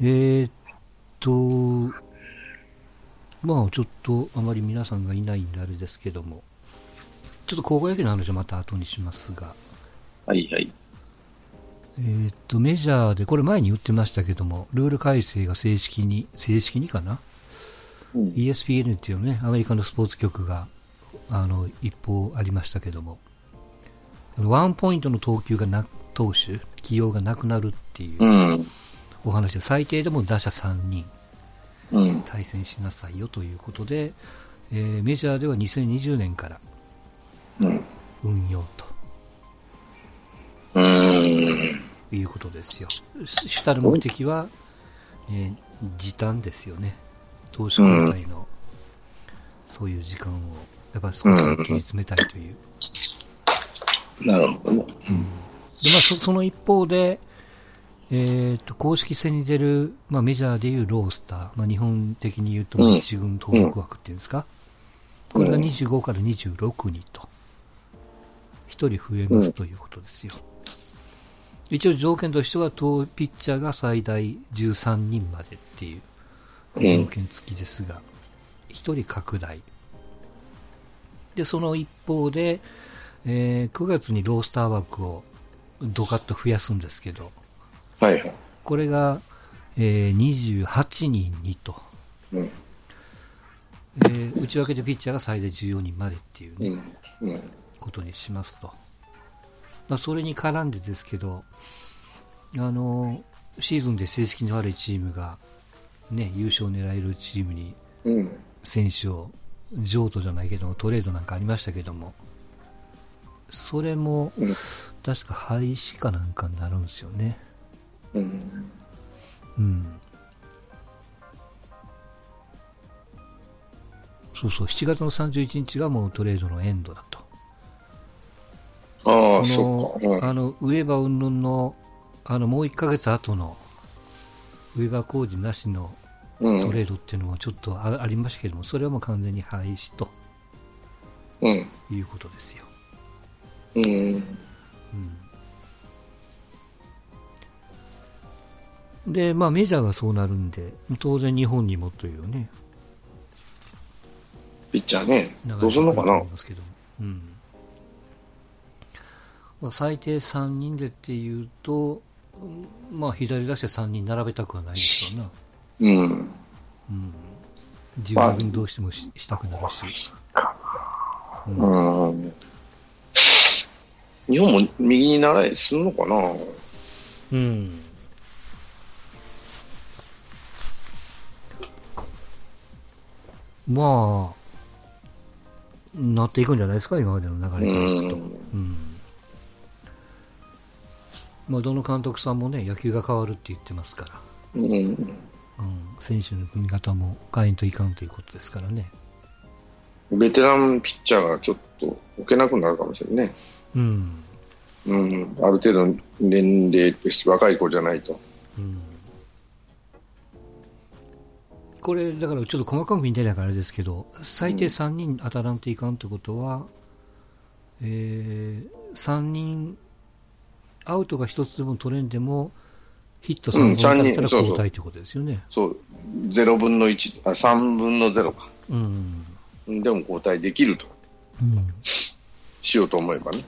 えー、っと、まあちょっとあまり皆さんがいないんであれですけども、ちょっと高校野球の話はまた後にしますが、はいはい。えーっと、メジャーで、これ前に言ってましたけども、ルール改正が正式に、正式にかな？うん。ESPN っていうね、アメリカのスポーツ局が、あの、一方ありましたけども、ワンポイントの投球がな、投手、起用がなくなるっていううん。お話で、最低でも打者3人うん。対戦しなさいよということで、えーメジャーでは2020年からうん。運用とうん。いうことですよ。主主たる目的は、えー時短ですよね。投手交代の、そういう時間を、やっぱり少し切り詰めたいという。なるほどね。でまあ、そその一方で、えー、と公式戦に出る、まあ、メジャーでいうロースター、まあ、日本的に言うとうん一軍登録枠っていうんですか、これが25から26人と、1人増えますということですよ。一応条件としては、投ピッチャーが最大13人までっていう条件付きですが、1人拡大。で、その一方で、えー9月にロースター枠をドカッと増やすんですけど、はいはい。これが、えー28人にと、うん。えー内訳でピッチャーが最大14人までっていう、ねうん。うん。ことにしますと。まあ、それに絡んでですけど、あのシーズンで成績の悪いチームが、ね、優勝を狙えるチームにうん。選手を譲渡じゃないけどもトレードなんかありましたけどもそれもうん確か廃止かなんかになるんですよねうん。うんそうそう7月の31日がもうトレードのエンドだとああ、こそっか。うんのあーバー云々のあのもう1ヶ月後のウェーバー工事なしのうん。トレードっていうのもちょっとあありましたけどもそれはもう完全に廃止とうん。いうことですようん。で、まあ、メジャーがそうなるんで、当然日本にもというね、ピッチャーね。どうすんのかな？うん。まあ、最低3人でっていうと、うんまあ、左打者3人並べたくはないでしょうな。うん。うん。自分にどうしてもししたくなるし。うん。日本も右に習いすんのかな？うん。まあ、なっていくんじゃないですか、今までの流れからうんまあ、どの監督さんもね、野球が変わるって言ってますから、うん。うん、選手の組み方も変えんといかんということですからね。ベテランピッチャーがちょっと置けなくなるかもしれないね。うん。うん。ある程度年齢として若い子じゃないと。うんこれ、だからちょっと細かく見てないからあれですけど、最低3人当たらんといかんってことは、えー、3人、アウトが1つでも取れんでも、ヒット3本打たれたらそうそう交代ってことですよね。そう。0分の1、あ、3分の0か。うん。でも交代できると。うん。しようと思えばね。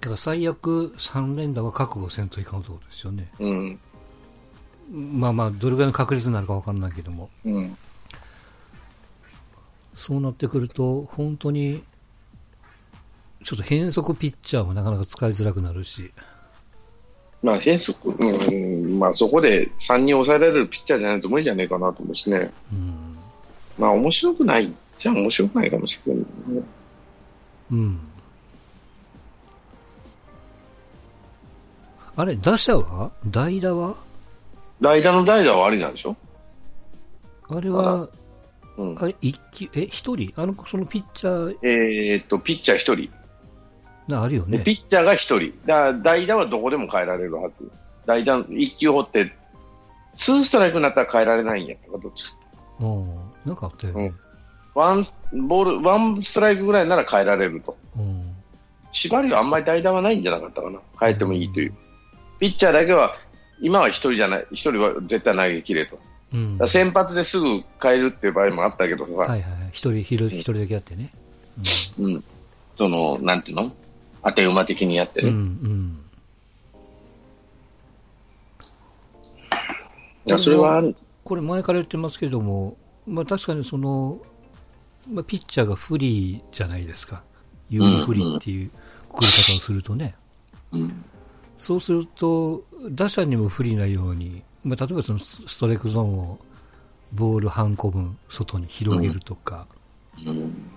だから最悪3連打は覚悟せんといかんってことですよね。うん。まあまあ、どれぐらいの確率になるかわからないけども。うん。そうなってくると、本当に、ちょっと変則ピッチャーもなかなか使いづらくなるし、まあ変則、うん、まあそこで3人抑えられるピッチャーじゃないと無理じゃねえかなと思うしね。うん。まあ面白くないじゃあ面白くないかもしれない、ね。うん。あれ、打者は？代打は？代打の代打はありなんでしょ？あれは、うん。あれ、一球、え、一人？あの、そのピッチャー、えーっと、ピッチャー1人。なあるよね。でピッチャーが1人。だ代打はどこでも変えられるはず。代打、1球掘って、2ストライクになったら変えられないんやったか、どっちか。うん。なんかあったよね。ワン、ボール、ワンストライクぐらいなら変えられると。うん。縛りはあんまり代打はないんじゃなかったかな。変えてもいいという。ピッチャーだけは今は一人じゃない、一人は絶対投げ切れと。うん。先発ですぐ変えるっていう場合もあったけどさ、はいはいはい。一人、一人一人だけやってね。うん、その、なんていうの？当て馬的にやってうん。うね。ん。それはこれ前から言ってますけども、まあ確かにその、まあピッチャーが不利じゃないですか。有利不利っていうくくり方をするとね。うん、そうすると、打者にも不利なように、まあ例えばそのスストライクゾーンをボール半個分外に広げるとか、うん、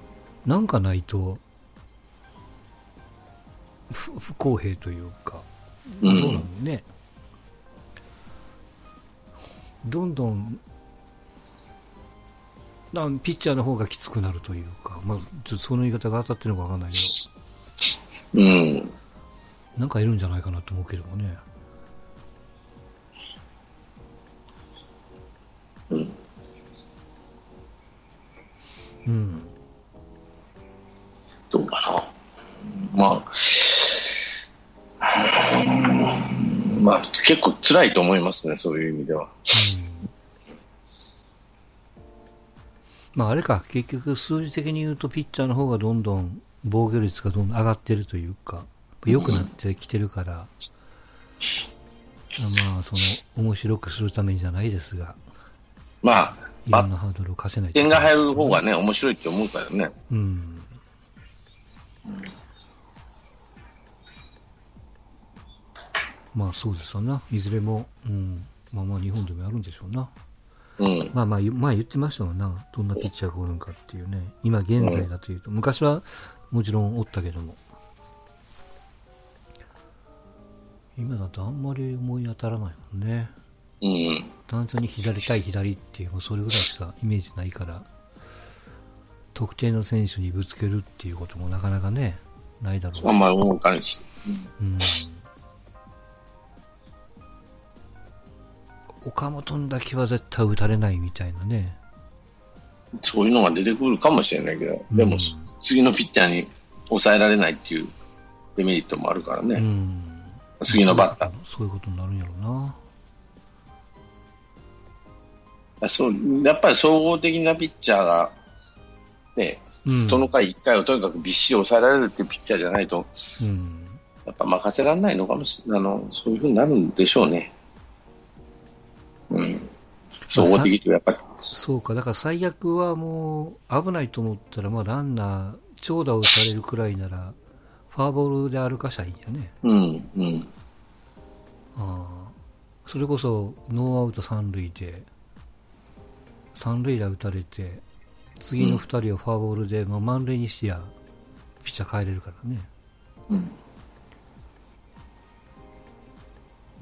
なんかないと、不不公平というか、どうなのね。どんどん、だピッチャーの方がきつくなるというか、まあ、その言い方が当たってるのかわかんないけうん、ど、なんかいるんじゃないかなと思うけどもね。うん。うん。どうかな。まあ、まあ、結構辛いと思いますね、そういう意味では。うんまああれか、結局数字的に言うとピッチャーの方がどんどん防御率がどんどん上がってるというか、良くなってきてるから、まあその面白くするためにじゃないですが、まあ、いろんなハードルを課せないと点が入る方がね、面白いって思うからね。うん。まあそうですわな。いずれも、うん。まあまあ日本でもやるんでしょうな。うん。まあまあ、前言ってましたもんな。どんなピッチャーがおるんかっていうね。今現在だというと。昔はもちろんおったけども。今だとあんまり思い当たらないもんね。うん。単純に左対左っていう、もうそれぐらいしかイメージないから、特定の選手にぶつけるっていうこともなかなかね、ないだろうしあんまり思うかんし。うん。岡本だけは絶対打たれないみたいなね。そういうのが出てくるかもしれないけど、でもうん、次のピッチャーに抑えられないっていうデメリットもあるからうね。ん。次のバッター。そういうことになるんやろうな。そうやっぱり総合的なピッチャーが、ね、うん。その回1回をとにかくびっしり抑えられるっていうピッチャーじゃないと、うん。やっぱ任せられないのかもしれない。あの、そういうふうになるんでしょうね。うん。総合的とやっぱり、そうか、だから最悪はもう危ないと思ったら、まあランナー、長打を打たれるくらいなら、ファーボールで歩かしゃいいんやね。うん、うん、ああそれこそノーアウト三塁で、三塁打打たれて、次の二人をフォアボールで、まあ、満塁にしてや、ピッチャー変えれるからね。うん。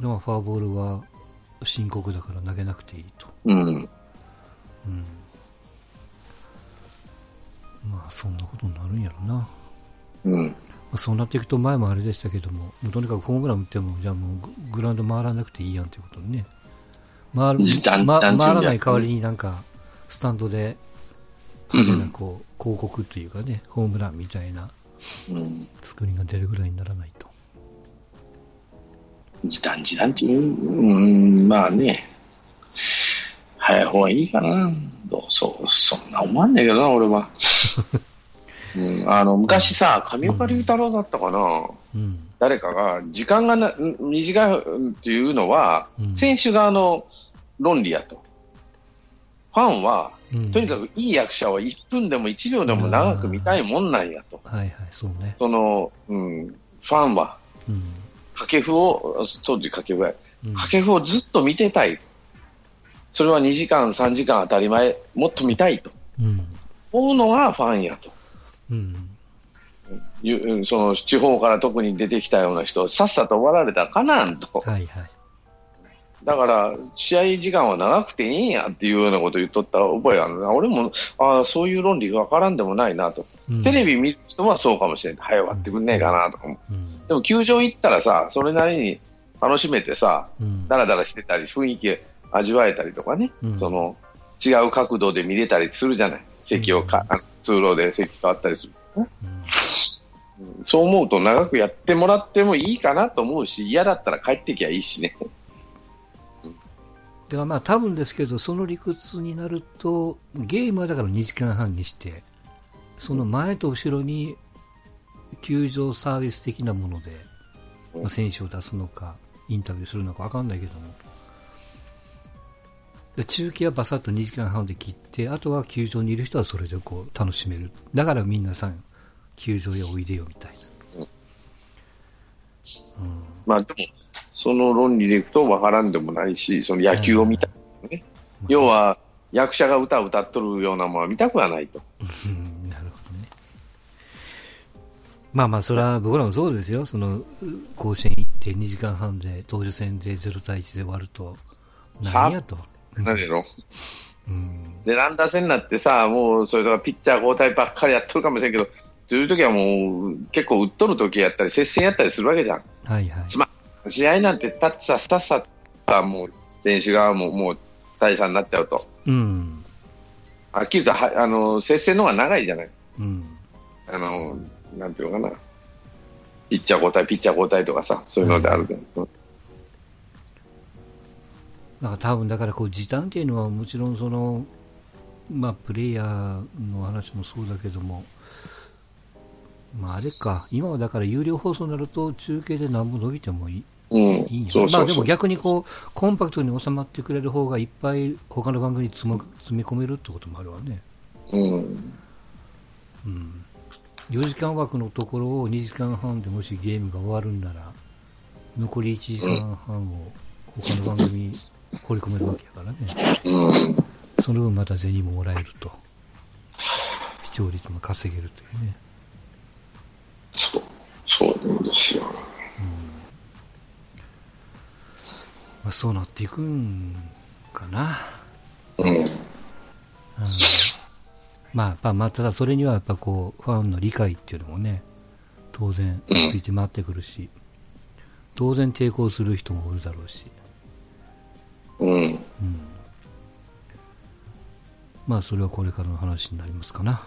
でもフォアボールは深刻だから投げなくていいと。うん。うん。まあそんなことになるんやろな。まうん。あ、そうなっていくと前もあれでしたけども、もうとにかくホームラン打っても、じゃあもうググラウンド回らなくていいやんということにね。回る、ま回らない代わりになんか、スタンドで、なこう、広告っていうかね、ホームランみたいなうん。作りが出るぐらいにならないと。時短時短っていう、うん、まあね、早い方がいいかな。どうそう、そんな思わんねえけどな、俺は。うん、あの、昔さ、上岡龍太郎だったかな。うん。誰かが、時間がな短いっていうのは、うん選手側の論理やと。ファンは、うん、とにかくいい役者は1分でも1秒でも長く見たいもんなんやと。はいはい、そうね。その、うん、ファンは、うん。掛布を、当時掛布や、うん、掛布をずっと見てたい。それは2時間、3時間当たり前、もっと見たいと。うん。思うのがファンやと。うん。いうその地方から特に出てきたような人、さっさと終わられたらかなんと。はいはい。だから、試合時間は長くていいんやっていうようなことを言っとった覚えあるな。俺も、ああ、そういう論理がわからんでもないなと。うん、テレビ見る人はそうかもしれない。早終わってくんねえかなとか思う。うん。でも球場行ったらさ、それなりに楽しめてさ、うん。だらだらしてたり、雰囲気味わえたりとかね、うんその違う角度で見れたりするじゃない、席をか、通路で席変わったりする、うんそう思うと長くやってもらってもいいかなと思うし、嫌だったら帰ってきゃいいしね。ではまあ多分ですけど、その理屈になると、ゲームはだから2時間半にして、その前と後ろに球場サービス的なもので、まあ、選手を出すのか、インタビューするのか分かんないけども。で中継はバサッと2時間半で切って、あとは球場にいる人はそれでこう楽しめる。だから皆さん、球場へおいでよみたいな。うんまあでも、その論理でいくと分からんでもないし、その野球を見たい、ね要は役者が歌を歌っとるようなものは見たくはないと。うんなるほどね。まあまあ、それは僕らもそうですよ。その、甲子園行って2時間半で、当時戦で0対1で終わると、何やと。なんやろ？うん。で、乱打戦になってさ、もうそれとかピッチャー交代ばっかりやっとるかもしれんけど、という時はもう結構打っとる時やったり、接戦やったりするわけじゃん。はいはい。つま試合なんてタッチさ、スタッサはもう選手側ももう大差になっちゃうと。うん。はっきり言うとは、あの、接戦の方が長いじゃない。うん。あの、なんていうのかな。ピッチャー交代、ピッチャー交代とかさ、そういうのであるけど。だから多分、だからこう、時短っていうのはもちろんその、まあ、プレイヤーの話もそうだけども、まあ、あれか、今はだから有料放送になると中継で何も伸びてもいいうん。いい。まあでも逆にこう、コンパクトに収まってくれる方がいっぱい他の番組に積む詰め込めるってこともあるわね。うん。うん。4時間枠のところを2時間半でもしゲームが終わるんなら、残り1時間半を他の番組に放り込めるわけやからね。うん。その分また銭ももらえると。視聴率も稼げるというね。そう。そうですよ。まあ、そうなっていくんかな。うん。うんまあ、まあ、ただそれにはやっぱこう、ファンの理解っていうのもね、当然ついて回ってくるし、当然抵抗する人もおるだろうし、うん。うん。まあ、それはこれからの話になりますかな。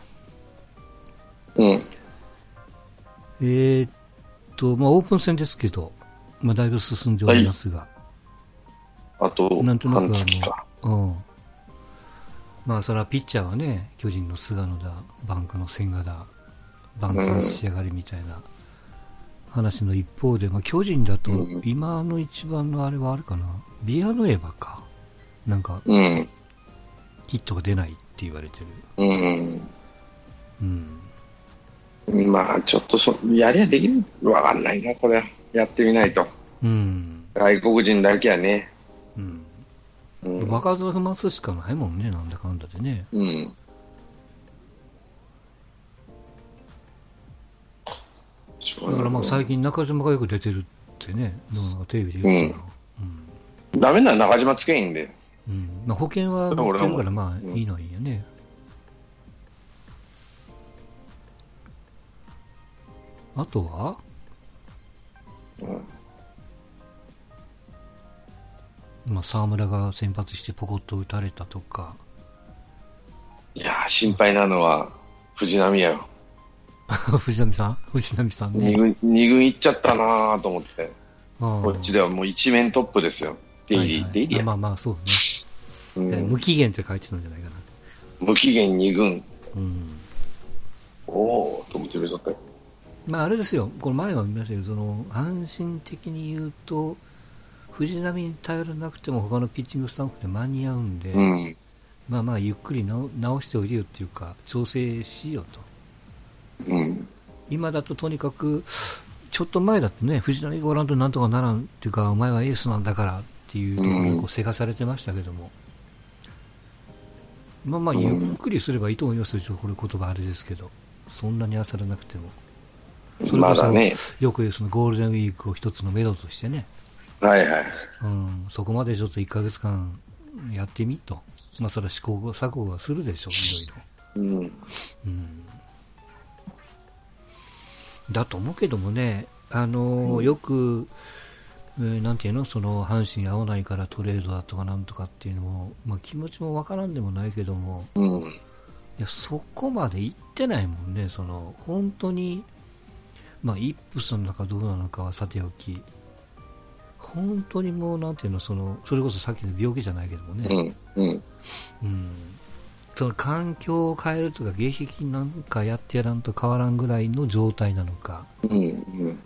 うん。えーっと、まあ、オープン戦ですけど、まあ、だいぶ進んでおりますが、あと、なんとなく。あの、うん。まあ、それはピッチャーはね、巨人の菅野だ、バンクの千賀だ、バンク仕上がりみたいな話の一方で、まあ、巨人だとうん、今の一番のあれはあるかな、ビアノエバか。なんか、うん。ヒットが出ないって言われてる。うん。うん。まあ、ちょっとそ、やりゃできる？わかんないな、これ。やってみないと。うん。外国人だけはね。うん。うん。若造踏ますしかないもんね、なんだかんだでね。うん。だからまあ最近中島がよく出てるってね、なんかテレビで言ってたな。うん。ダメなら中島つけいいんで。うん。まあ保険は持ってるからまあいいのはいいよね。あとは？まあ沢村が先発してポコッと打たれたとか。いやー、心配なのは、藤波やよ。藤波さん？藤波さんね。二軍、二軍行っちゃったなーと思って。ここっちではもう一面トップですよ。デイリー、デイリーや。まあまあそうね。うん無期限って書いてたんじゃないかな。無期限二軍。うん。おー、と思って見とったよ。まああれですよ、この前は見ましたけど、その安心的に言うと、藤波に頼らなくても他のピッチングスタッフで間に合うんで、うん。まあまあゆっくり直直しておいでよっていうか、調整しようと。うん。今だととにかく、ちょっと前だとね、藤波がおらんとなんとかならんっていうか、お前はエースなんだからっていうところにこうせかされてましたけども、まあまあゆっくりすればいいと思いますよ、これ言葉あれですけど、そんなに焦らなくても。それこそね。よく言うそのゴールデンウィークを一つの目処としてね、はいはい。うん、そこまでちょっと1ヶ月間やってみと。まあそれは試行錯誤はするでしょう、いろいろ。うん。うん。だと思うけどもね、あのーよく、えーなんていうの、その阪神合わないからトレードだとかなんとかっていうのも、まあ気持ちもわからんでもないけども、うん。いや、そこまで行ってないもんね、その、本当に、まあ、イップスなのかどうなのかはさておき、本当にもう、なんていうの、その、それこそさっきの病気じゃないけどもね、うん。うん。うん。その環境を変えるとか、迎撃なんかやってやらんと変わらんぐらいの状態なのか、うん。うん。うん。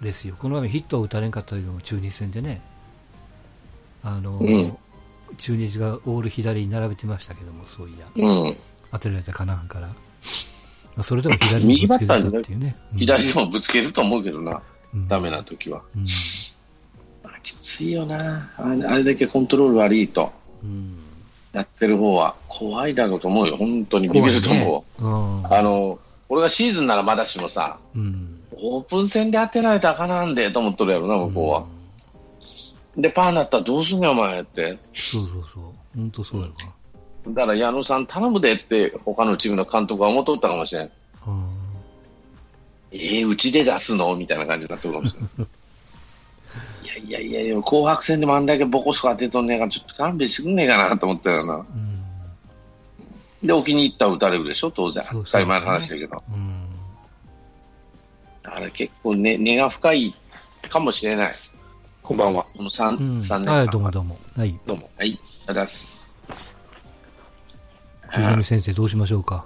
ですよ。この前ヒットを打たれんかったけども、中日戦でね、あの、うん中日がオール左に並べてましたけども、そういや、うん。当てられたかなんから。まあ、それでも左にぶつけてたっていうね。うん左でもぶつけると思うけどな。うんダメな時は。うん。きついよな。あれだけコントロール悪いと。うん。やってる方は怖いだろうと思うよ。本当にビビると思う。あの、俺がシーズンならまだしもさ、うん。うん。オープン戦で当てられたらあかなんでと思っとるやろな、向こうは。で、パーになったらどうすんねん、お前って。そうそうそう。本当そうやわ。だから矢野さん頼むでって他のチームの監督は思っとったかもしれん。うん。ええうちで出すの？みたいな感じになってるかもしれない。いやいやいや紅白戦でもあんだけボコスコ当てとんねえから、ちょっと勘弁してくんねえかなと思ったよな。うん。で、置きに行ったら打たれるでしょ、当然。当たり前の話だけど。うん。あれ結構根、根が深いかもしれない。こんばんは。この 3, うん。三年間。はい、どうもどうも。はい。どうも。はい、ありがとうございます。藤波先生、どうしましょうか？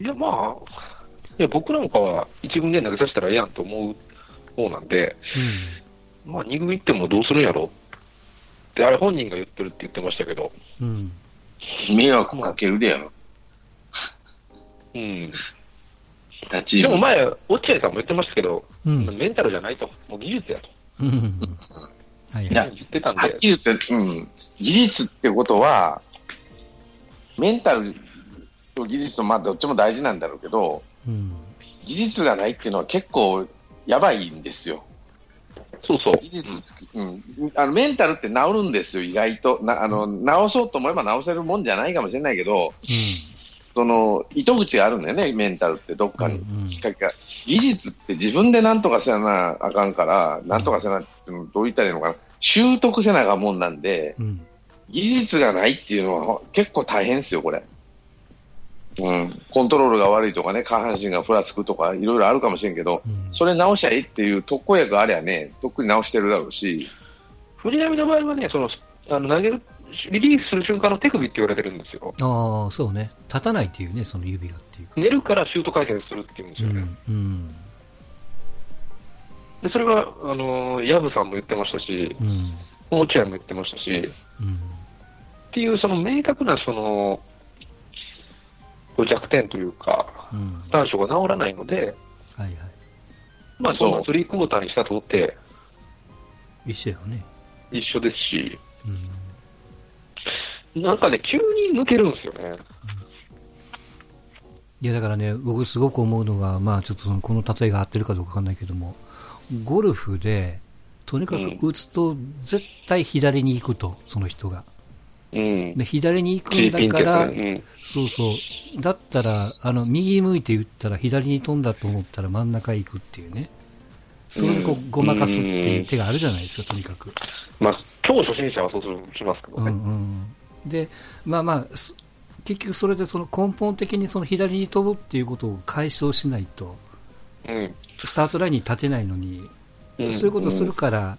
いや、まあ、いや僕なんかは一軍で投げさせたらええやんと思う方なんで、まあ、二軍行ってもどうするんやろって、あれ本人が言ってるって言ってましたけど、うん。うん。迷惑かけるでやろ。うん。立ちでも前、落合さんも言ってましたけど、うん。メンタルじゃないと、もう技術やとうん。はいいやはい。言ってたんで、はっきり言って、うん、技術ってことは、メンタルと技術と、まあ、どっちも大事なんだろうけど、うん。技術がないっていうのは結構やばいんですよ。そうそう、技術、うん、あのメンタルって治るんですよ、意外と。なあの治そうと思えば治せるもんじゃないかもしれないけど、その糸口があるんだよね、メンタルって、どっかにうんうんきっかけが。技術って自分でなんとかせなあかんから、なんとかせなってどう言ったらいいのかな、習得せなあかんもんなんで、うん。うん。技術がないっていうのは結構大変ですよ、これ。うん、コントロールが悪いとかね、下半身がふらつくとか、いろいろあるかもしれんけど、うんそれ直しゃいいっていう特効薬ありゃね、とっくに直してるだろうし、藤波の場合はね、そのあの投げる、リリースする瞬間の手首って言われてるんですよ。ああ、そうね。立たないっていうね、その指がっていうか。寝るからシュート回転するって言うんですよね。うん。うん。でそれは、あのー、ブさんも言ってましたし、うん。落合も言ってましたし、うん。っていうその明確なその弱点というか、うん。短所が治らないので、はいはい。まあ、そのスリークォーターにしたとって一緒やね。一緒ですし、うん。なんかね、急に抜けるんですよね。いや、だからね、僕すごく思うのが、まあちょっとその、この例えが合ってるかどうかわかんないけども、ゴルフで、とにかく打つと、絶対左に行くと、その人が。うん。で左に行くんだから、そうそう。だったら、あの、右向いて打ったら左に飛んだと思ったら真ん中行くっていうね。それでこうごまかすっていう手があるじゃないですか、とにかく。うん。まあ、超初心者はそうするしますけどうんね。うん。で、まあまあ、す結局それでその根本的にその左に飛ぶっていうことを解消しないと、うん。スタートラインに立てないのに、うんそういうことするから、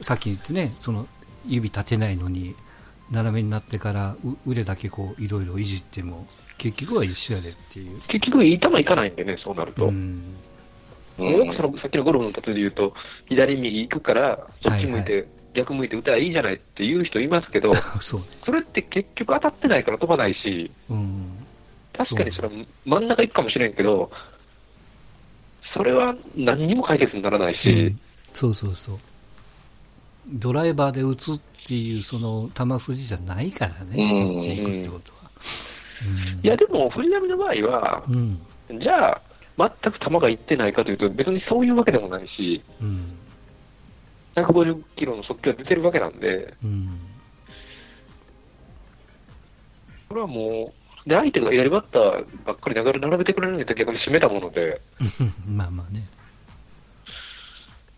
さっき言ってね、その指立てないのに、斜めになってからう腕だけこういろいろいじっても、結局は一緒やでっていう。結局、いい球いかないんでね、そうなると。うん。よくそのさっきのゴルフの例えで言うと、左右行くから、そっち向いて、はい逆向いて打たらいいじゃないって言う人いますけど、それって結局当たってないから飛ばないし、うん。確かにそれは真ん中行くかもしれんけど、それは何にも解決にならないし、うんそうそうそう。ドライバーで打つっていうその球筋じゃないからね、うんそっち行くってことは。うんいやでも、藤波の場合は、うん。じゃあ、全く球がいってないかというと、別にそういうわけでもないし、うん。150キロの速球が出てるわけなんで、うん。これはもう、で相手が左バッターばっかり流れ並べてくれるんだったら逆に締めたもので、まあまあね。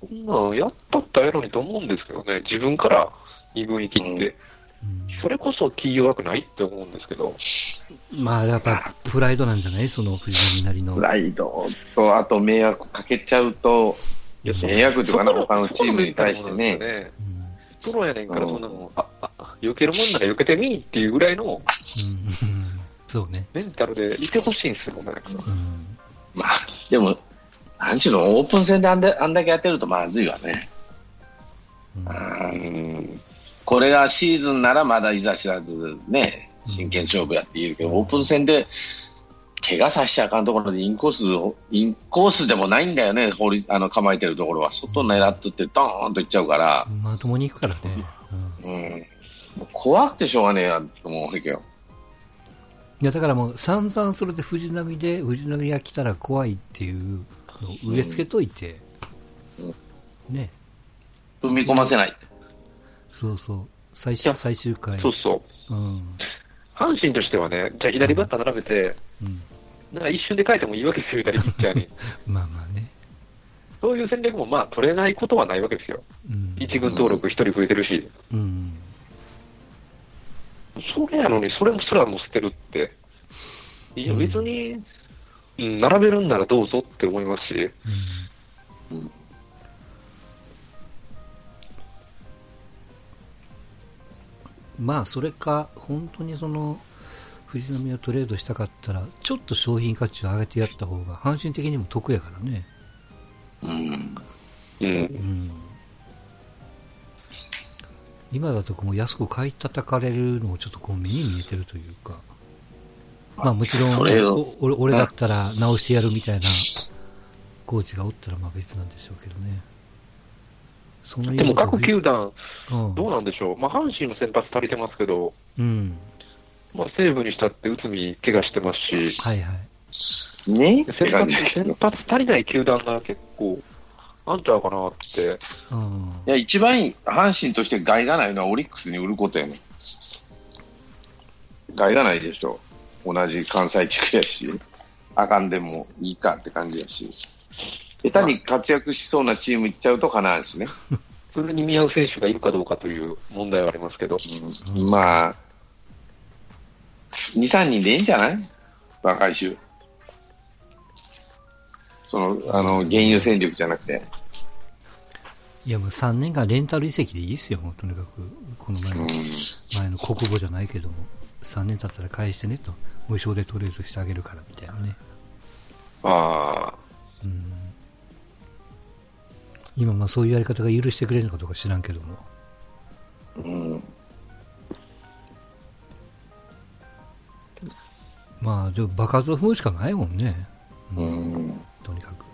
こんなんやったったらええのにと思うんですけどね、自分から2軍行きって、うんそれこそ気弱くないって思うんですけど、まあ、やっぱプライドなんじゃない？その藤波なりの。プライドと、あと迷惑かけちゃうと、迷惑というかな、他のチームに対してね。ね。うんプロやねんから、そんなの、あ、あ、避けるもんなら避けてみーっていうぐらいのうんそうね。メンタルでいてほしいんですよ、ね。うんまあ、でも、なんちゅうの、オープン戦であんだあんだけやってるとまずいわね。うんこれがシーズンならまだいざ知らずね、真剣勝負やって言えるけど、オープン戦で怪我させちゃあかんところでインコースを、インコースでもないんだよね、放りあの構えてるところは。外狙っとってドーンといっちゃうから、まともに行くからね。うんうん、怖くてしょうがねえやと思うわけよ。いや、だからもう散々それで藤波で、藤波が来たら怖いっていう植え付けといて、ね、踏み込ませない。そうそう、最終最終回。そうそう。うん。阪神としてはね、じゃあ左バッター並べて、うん。なんか一瞬で変えてもいいわけですよ、左ピッチャーに。まあまあね。そういう戦略もまあ取れないことはないわけですよ。うん。一軍登録一人増えてるし。うん。それやのに、それもすらも捨てるって。いや、うん別に、うん、並べるんならどうぞって思いますし。うんまあ、それか、本当にその、藤波をトレードしたかったら、ちょっと商品価値を上げてやった方が、阪神的にも得やからね。うん。うん。うん。今だとこう安く買い叩かれるのもちょっとこう目に見えてるというか。まあもちろん、俺俺だったら直してやるみたいなコーチがおったらまあ別なんでしょうけどね。そのでも各球団、うん、どうなんでしょう。まあ、阪神の先発足りてますけど、うん。まあ、西武にしたって内海怪我してますし、はいはい。ね？先発先発足りない球団が結構、あんちゃうかなって。うん。いや、一番いい阪神として害がないのはオリックスに売ることやねん。害がないでしょ。同じ関西地区やし、あかんでもいいかって感じやし。下手に活躍しそうなチーム行っちゃうとかなんしね。それに見合う選手がいるかどうかという問題はありますけど。うんまあ、2、3人でいいんじゃない？若い衆。その、あの、原油戦力じゃなくて。いやもう3年間レンタル移籍でいいですよ、もうとにかく。この前の、うん。前の国語じゃないけども。3年経ったら返してねと。無償でトレードしてあげるからみたいなね。ああ、うん今まあそういうやり方が許してくれるのかどうか知らんけども。うん。まあ、でも爆発を踏むしかないもんね。うん。とにかく。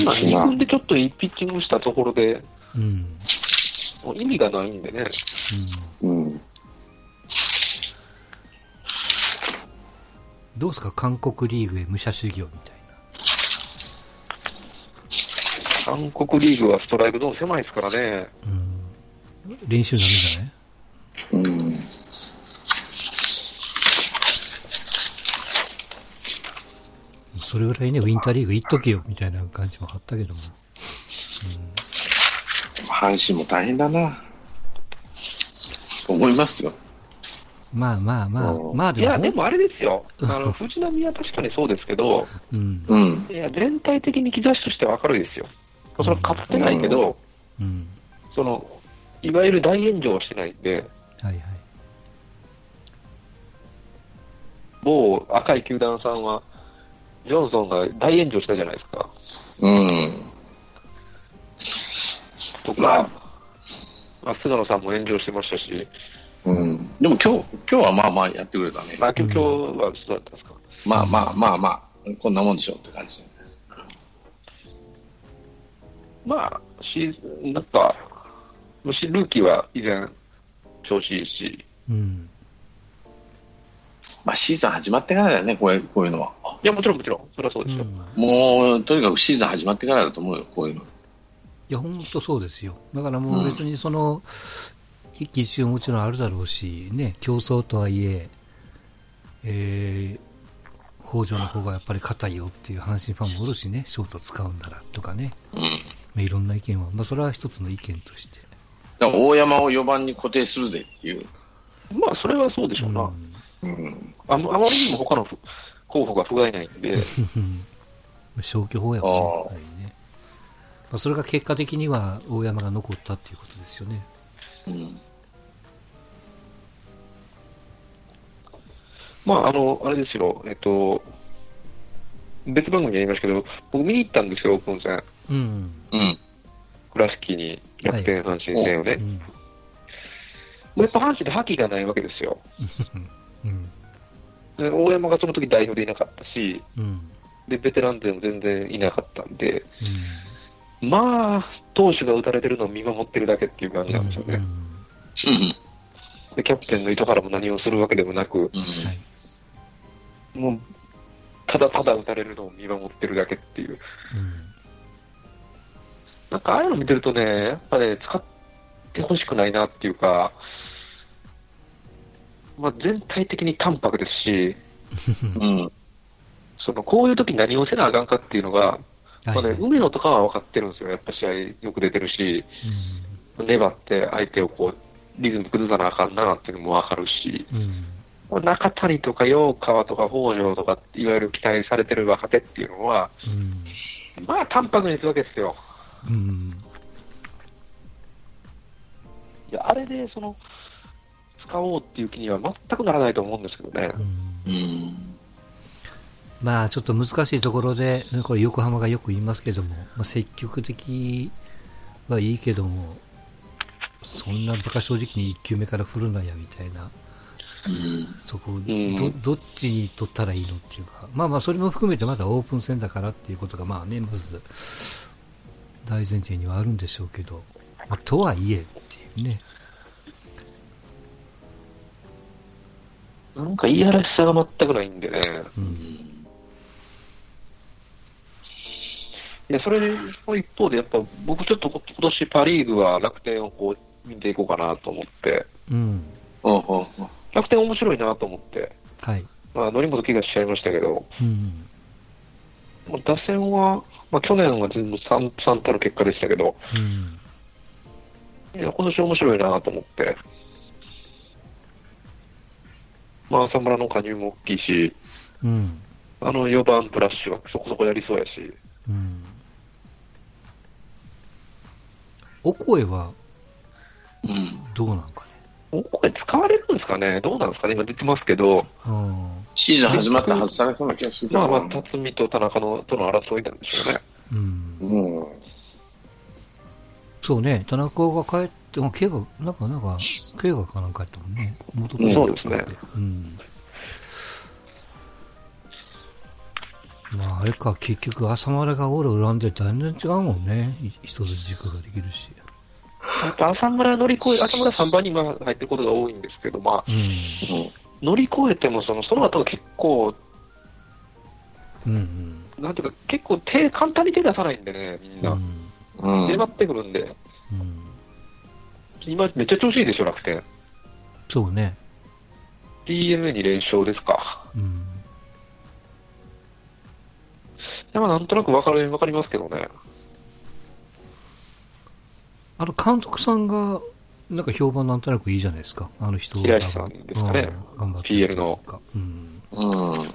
今、そうだ2軍でちょっといいピッチングしたところで、うん。もう意味がないんでね。うん。どうですか？韓国リーグへ武者修行みたい韓国リーグはストライクゾーン狭いですからね。な。うん。練習ダメじゃない？うん。それぐらいね、ウィンターリーグ行っとけよみたいな感じもあったけども。阪神も大変だな。思いますよ。まあまあまあ、うんまあでも、いや、でもあれですよ。あの、藤波は確かにそうですけど、うん。うん。いや、全体的に兆しとしては明るいですよ。その勝ってないけど、うん。その、いわゆる大炎上はしてないんで、はいはい。某赤い球団さんは、ジョンソンが大炎上したじゃないですか。うん。とまあか、まあ、菅野さんも炎上してましたし、うん。でも今日、今日はまあまあやってくれたね。まあ、今日今日はそうだったんですか。まあまあまあまあ、こんなもんでしょって感じ。まあ、シーズン、なんか、もしルーキーは以前、調子いいし、うん。まあシーズン始まってからだよね、これ、こういうのは。いや、もちろんもちろん、それはそうですよ。うん。もう、とにかくシーズン始まってからだと思うよ、こういうの。いや、本当そうですよ。だからもう別にその、一喜一憂もちろんあるだろうし、ね、競争とはいえ、えー、北条の方がやっぱり硬いよっていう阪神ファンもおるしね、ショート使うんならとかね、うん。まあ、いろんな意見は、まあそれは一つの意見として。だから大山を4番に固定するぜっていう。まあ、それはそうでしょうな。うん。あまあまりにも他の候補が不甲斐ないんで、消去法やもんねまあ、それが結果的には大山が残ったっていうことですよね。うん。まあ、あの、あれですよ、えっと、別番組でやりましたけど、僕見に行ったんですよ、オープン戦。うん。うん。倉敷に楽天阪神戦をね。うん。やっぱ阪神で覇気がないわけですよ。うん。で大山がその時代表でいなかったし、うん。で、ベテランでも全然いなかったんで、うん。まあ、投手が打たれてるのを見守ってるだけっていう感じなんですよね。うん。で、キャプテンの糸原も何をするわけでもなく。もう、ただただ打たれるのを見守ってるだけっていう。うん。なんか、ああいうの見てるとね、やっぱね、使ってほしくないなっていうか、まあ、全体的に淡白ですし、うん。その、こういう時何をせなあかんかっていうのが、はいまあね、梅野とかは分かってるんですよ。やっぱ試合よく出てるし、粘って相手をこう、リズム崩さなあかんなっていうのも分かるし、うん。うん。中谷とか陽川とか北条とか、いわゆる期待されてる若手っていうのは、うん。まあ淡白にするわけですよ。うん。いや、あれでその、使おうっていう気には全くならないと思うんですけどね。うんうん。まあちょっと難しいところで、これ横浜がよく言いますけども、まあ、積極的はいいけども、そんな馬鹿正直に1球目から振るなやみたいな、うん。そこ、んどどっちに取ったらいいのっていうか、まあまあそれも含めてまだオープン戦だからっていうことがまあね、まず大前提にはあるんでしょうけど、まあ、とはいえっていうね、なんか言いやらしさが全くないんでね。うん、いや、それで、その一方で、やっぱ僕ちょっと今年パリーグは楽天をこう見ていこうかなと思って、うん、楽天面白いなと思って、はい、まあ、則本怪我しちゃいましたけど、うん、まあ打線は、まあ、去年は全部 3, 3たる結果でしたけど、うん、いや、今年面白いなと思って、まあ、浅村の加入も大きいし、うん、あの4番プラッシュはそこそこやりそうやし、うん。お声はうん。どうなんかね？これ使われるんですかね、どうなんですかね、今出てますけど、うんシーズン始まったはずされそうな気がするまあまあ、辰巳と田中のとの争いなんでしょうね。うん、うん。そうね、田中が帰って、も怪我、なんか、なんか、怪我かなんかやったもんね。元うんそうですね。うん。まあ、あれか、結局、浅村がオール恨んで全然違うもんね。い一つ軸ができるし。やっぱ浅村乗り越え、浅村3番に今入ってることが多いんですけど、まあ、うん。うん。乗り越えてもその、その後が結構、うんうん。なんていうか、結構手、簡単に手出さないんでね、みんな。うん。粘ってくるんで、うん。今めっちゃ調子いいでしょ、楽天。そうね。DNA に連勝ですか。うん。でもなんとなく分かる、分かりますけどね。あの、監督さんが、なんか評判なんとなくいいじゃないですか。あの人平石さんですかねうん頑張ってる PL のうん。うん。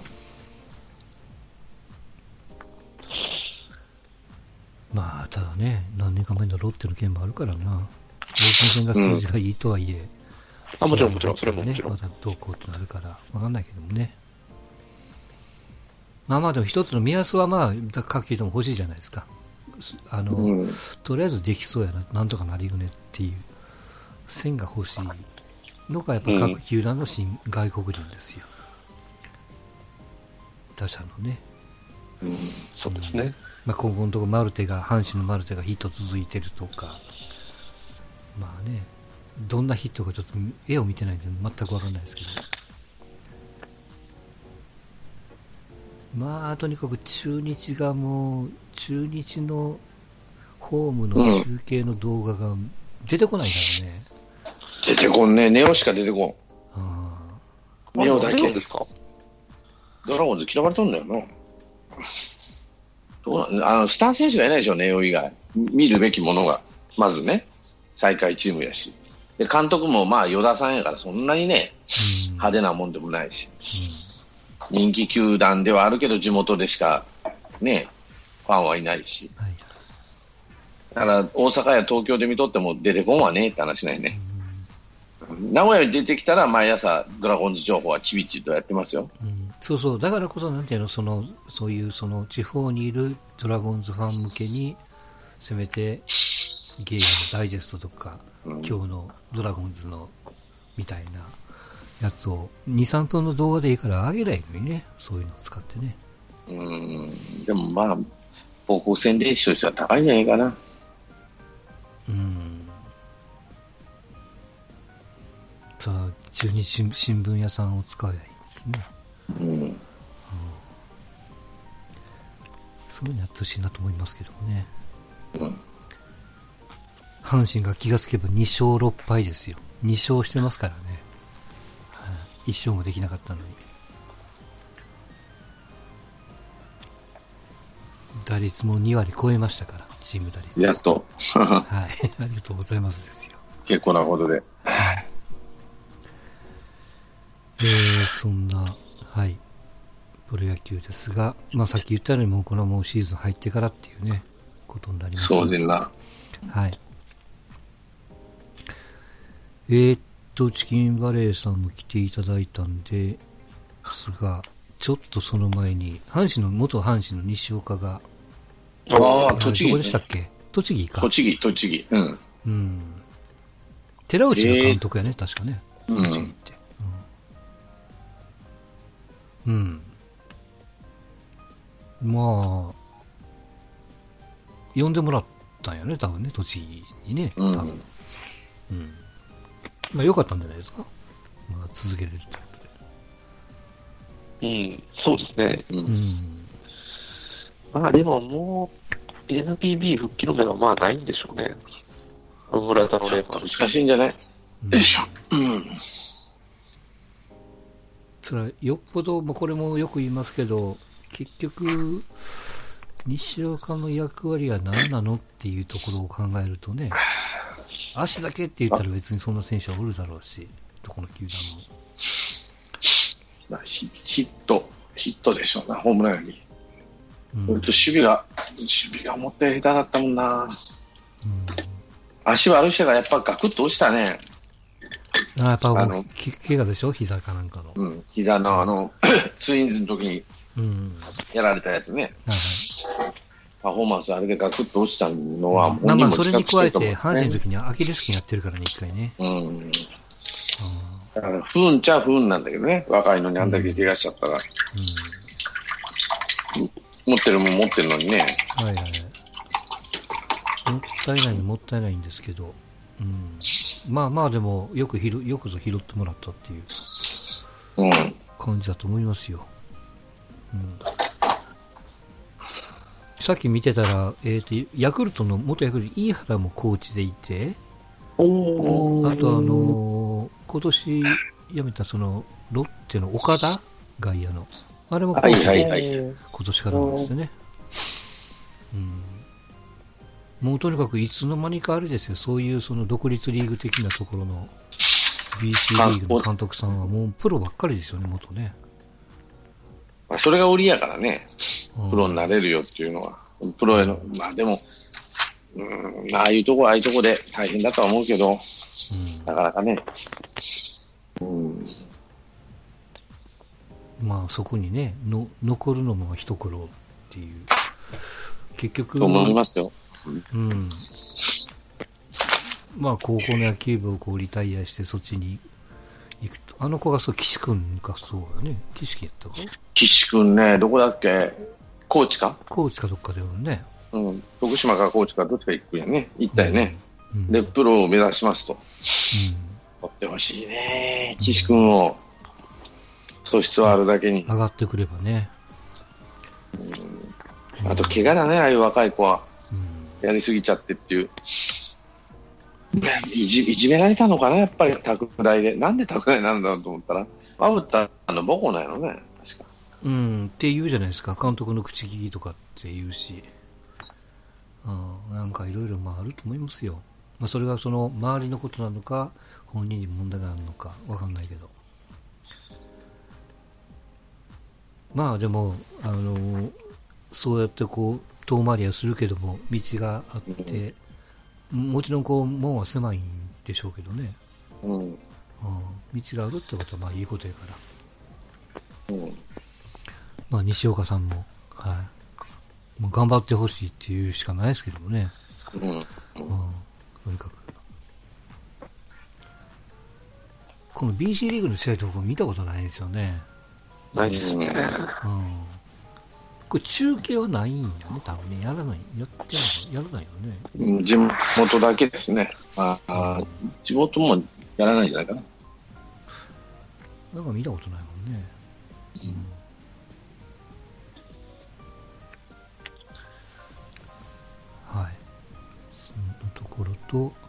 まあ、ただね、何年か前のロッテの件もあるからな。オープン戦が数字がいいとはいえ、あもちろんもちろんそれももちろんね、またどうこうってなるから、わかんないけどもね。まあまあでも一つの目安はまあ、各球団も欲しいじゃないですか。すあの、うん。とりあえずできそうやな、なんとかなりよねっていう線が欲しいのがやっぱ各球団の新、外国人ですよ。打者のね。うん。そうですね。まあ、今後のところマルテが、阪神のマルテがヒット続いてるとか、まあね、どんなヒットかちょっと絵を見てないんで全くわかんないですけど。まあ、とにかく中日がもう、中日のホームの中継の動画が出てこないからね。出てこんね。ネオしか出てこあん。ネオだけで。すかドラゴンズ嫌われとんだよな。どうあの、スター選手がいないでしょ、ネオ以外。見るべきものが。まずね。最下位チームやし。で、監督もまあ、与田さんやから、そんなにね、うん。派手なもんでもないし、うん人気球団ではあるけど、地元でしかね、ファンはいないし。はい。だから、大阪や東京で見とっても出てこんわねって話ないね。名古屋に出てきたら、毎朝、ドラゴンズ情報はちびちびとやってますよ。うん、そうそう、だからこそ、なんていうの、その、そういう、その、地方にいるドラゴンズファン向けに、せめて、ゲームのダイジェストとか、うん今日のドラゴンズの、みたいなやつを、2、3分の動画でいいから上げりゃいいのにね、そういうのを使ってね。うん、でもまあ、方向線で視聴率は高いんじゃないかな。うん。さあ、中日新新聞屋さんを使えばいいですね。うん。そういうのやってほしいなと思いますけどね。うん。阪神が気がつけば2勝6敗ですよ。2勝してますからね。はい、1勝もできなかったのに。打率も2割超えましたから、チーム打率。やっと、はい。ありがとうございますですよ。結構なことで。えー、そんな、はい。プロ野球ですが、まあさっき言ったようにもうこのもうシーズン入ってからっていうね、ことになりますそうでんな。はい。えー、っと、チキンバレーさんも来ていただいたんですが、ちょっとその前に、阪神の、元阪神の西岡が、ああ、はい栃木どこでしたっけ？栃木か。栃木、栃木。うん。うん。寺内が監督やね、確かね。うん栃木って。うん。うん。まあ、呼んでもらったんやね、多分ね、栃木にね、多うん分。うん。まあ、良かったんじゃないですか？まあ、続けれるということで。うん、そうですね。う。うんん。まあでももう、NPB 復帰の目はまあないんでしょうね。村田の例もあるし。難しいんじゃない？うんよいしょ。うん。それはよっぽど、まあ、これもよく言いますけど、結局、西岡の役割は何なのっていうところを考えるとね、足だけって言ったら別にそんな選手はおるだろうし、どこの球団も。まあヒヒット、ヒットでしょうな、ホームランより。うん俺と守備が、守備が思ったより下手だったもんな。うん足悪い人がやっぱガクッと落ちたね。あやっぱあのき怪我でしょ？膝かなんかの。うん。膝のあの、ツインズの時にうん。やられたやつね。はいパフォーマンスあれでガクッと落ちたのは、はい。まあまあ、それに加えて、阪神の時にはアキレス腱やってるからね、一回ね。うん。だから、不運っちゃ不運なんだけどね。若いのにあんだけ怪我しちゃったら。持ってるもん持ってるのにね。うん。はいはいはい。もったいないのもったいないんですけど、うん。まあまあでも、よく拾、よくぞ拾ってもらったっていううん。感じだと思いますよ。うん。さっき見てたら、えっ、と、ヤクルトの、元ヤクルト、飯原もコーチでいて、おあとあのー今年辞めたその、ロッテの岡田外野の、あれもコーチで、はいはいい。今年からなんですよね。うん。もうとにかくいつの間にかあれですよ、そういうその独立リーグ的なところの BC リーグの監督さんはもうプロばっかりですよね、元ね。まあそれが売りやからね。うんプロになれるよっていうのは。プロへの、まあでも、うん、ああいうとこはああいうとこで大変だとは思うけど、なかなかね。うん。うんまあそこにね、の残るのも一苦労っていう。結局、と思いますよ。うん。まあ、高校の野球部をこうリタイアして、そっちに行くと。あの子がそう、岸君がそうだね。岸やったか岸君ね、どこだっけ？高知か？高知かどっかでもね。うん。徳島か高知かどっちか行くんやね。行ったよね。うん。で、プロを目指しますと。うん取ってほしいね。岸君を、素質はあるだけに。上がってくればね。あと、怪我だね、ああいう若い子は。うん。やりすぎちゃってっていう。いじいじめられたのかな、やっぱり拓大で。なんで拓大なんだろうと思ったら、まぶたの母校なんやろね、確か。うん、って言うじゃないですか。監督の口利きとかって言うし。うん、なんかいろいろあると思いますよ。まあ、それがその周りのことなのか、本人に問題があるのかわかんないけど。まあでも、あの、そうやってこう、遠回りはするけども、道があって、もちろんこう、門は狭いんでしょうけどね。うん。うん、道があるってことはまあいいことやから。うん。まあ西岡さんも、はい。もう頑張ってほしいっていうしかないですけどもね。うん。うん。とにかく。この BC リーグの試合とか見たことないんですよね。ないですね。うん。これ中継はないんやね、多分ね。やらない。やってないやらないよね。うん地元だけですね。ああ、地元もやらないんじゃないかな。なんか見たことないもんね。はい。そんなところと、